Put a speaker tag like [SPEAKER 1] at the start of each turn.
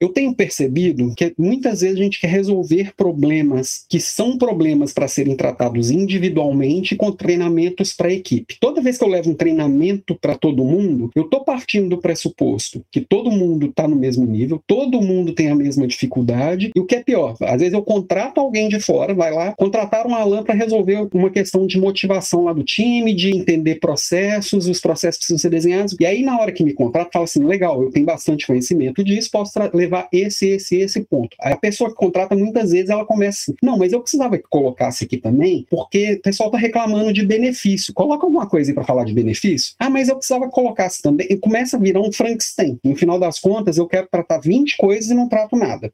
[SPEAKER 1] Eu tenho percebido que muitas vezes a gente quer resolver problemas que são problemas para serem tratados individualmente com treinamentos para a equipe. Toda vez que eu levo um treinamento para todo mundo, eu estou partindo do pressuposto que todo mundo está no mesmo nível, todo mundo tem a mesma dificuldade, e o que é pior, às vezes eu contrato alguém de fora, vai lá, contratar um Alan para resolver uma questão de motivação lá do time, de entender processos, os processos precisam ser desenhados, e aí na hora que me contrata, fala assim, legal, eu tenho bastante conhecimento disso, posso levar esse, esse, esse ponto. Aí a pessoa que contrata, muitas vezes, ela começa assim, não, mas eu precisava que colocasse aqui também, porque o pessoal está reclamando de benefício. Coloca alguma coisa aí para falar de benefício? Ah, mas eu precisava que colocasse também. E começa a virar um Frankenstein. No final das contas, eu quero tratar 20 coisas e não trato nada.